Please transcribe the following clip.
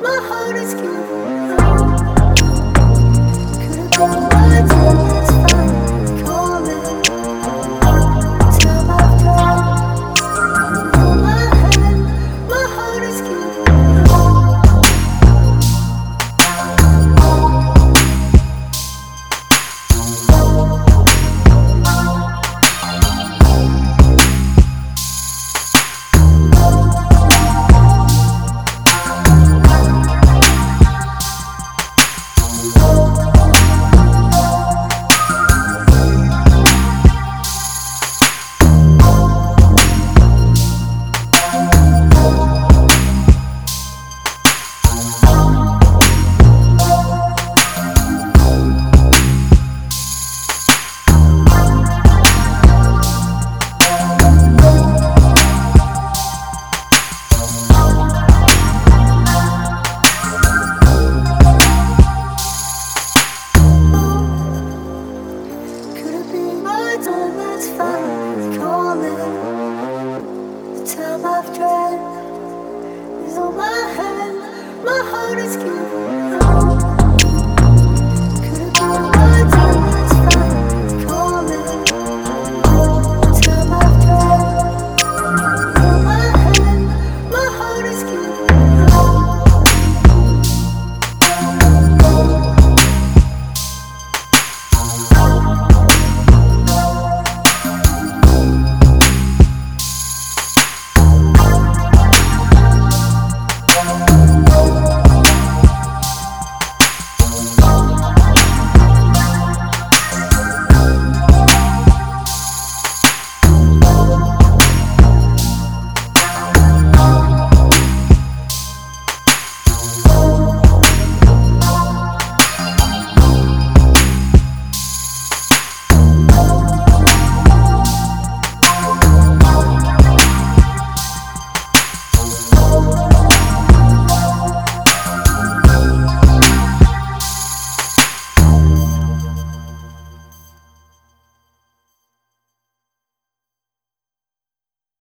My heart is killing. old is cute.